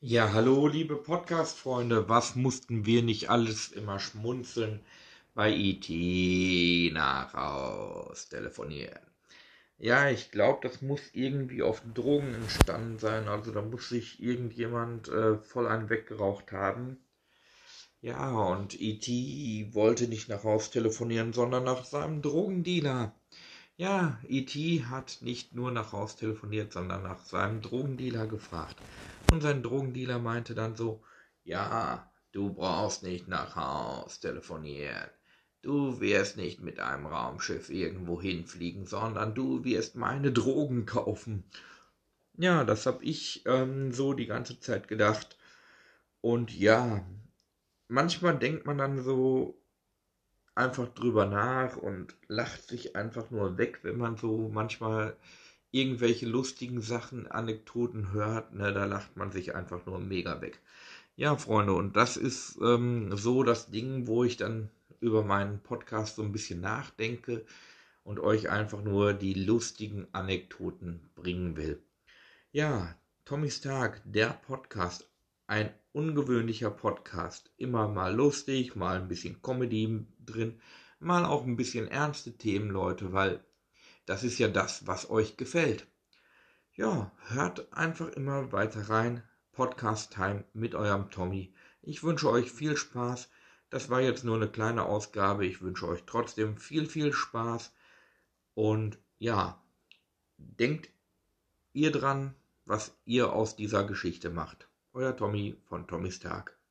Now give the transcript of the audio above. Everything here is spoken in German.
Ja, hallo, liebe Podcast-Freunde. Was mussten wir nicht alles immer schmunzeln bei IT nach Haus telefonieren? Ja, ich glaube, das muss irgendwie auf Drogen entstanden sein. Also da muss sich irgendjemand äh, voll einen weggeraucht haben. Ja, und E.T. wollte nicht nach Haus telefonieren, sondern nach seinem Drogendealer. Ja, E.T. hat nicht nur nach Haus telefoniert, sondern nach seinem Drogendealer gefragt. Und sein Drogendealer meinte dann so, ja, du brauchst nicht nach Haus telefonieren. Du wirst nicht mit einem Raumschiff irgendwo hinfliegen, sondern du wirst meine Drogen kaufen. Ja, das hab ich ähm, so die ganze Zeit gedacht. Und ja, manchmal denkt man dann so einfach drüber nach und lacht sich einfach nur weg, wenn man so manchmal irgendwelche lustigen Sachen, Anekdoten hört, ne, da lacht man sich einfach nur mega weg. Ja, Freunde, und das ist ähm, so das Ding, wo ich dann über meinen Podcast so ein bisschen nachdenke und euch einfach nur die lustigen Anekdoten bringen will. Ja, Tommys Tag, der Podcast, ein ungewöhnlicher Podcast. Immer mal lustig, mal ein bisschen Comedy drin, mal auch ein bisschen ernste Themen, Leute, weil das ist ja das, was euch gefällt. Ja, hört einfach immer weiter rein. Podcast Time mit eurem Tommy. Ich wünsche euch viel Spaß. Das war jetzt nur eine kleine Ausgabe. Ich wünsche euch trotzdem viel, viel Spaß. Und ja, denkt ihr dran, was ihr aus dieser Geschichte macht. Euer Tommy von Tommys Tag.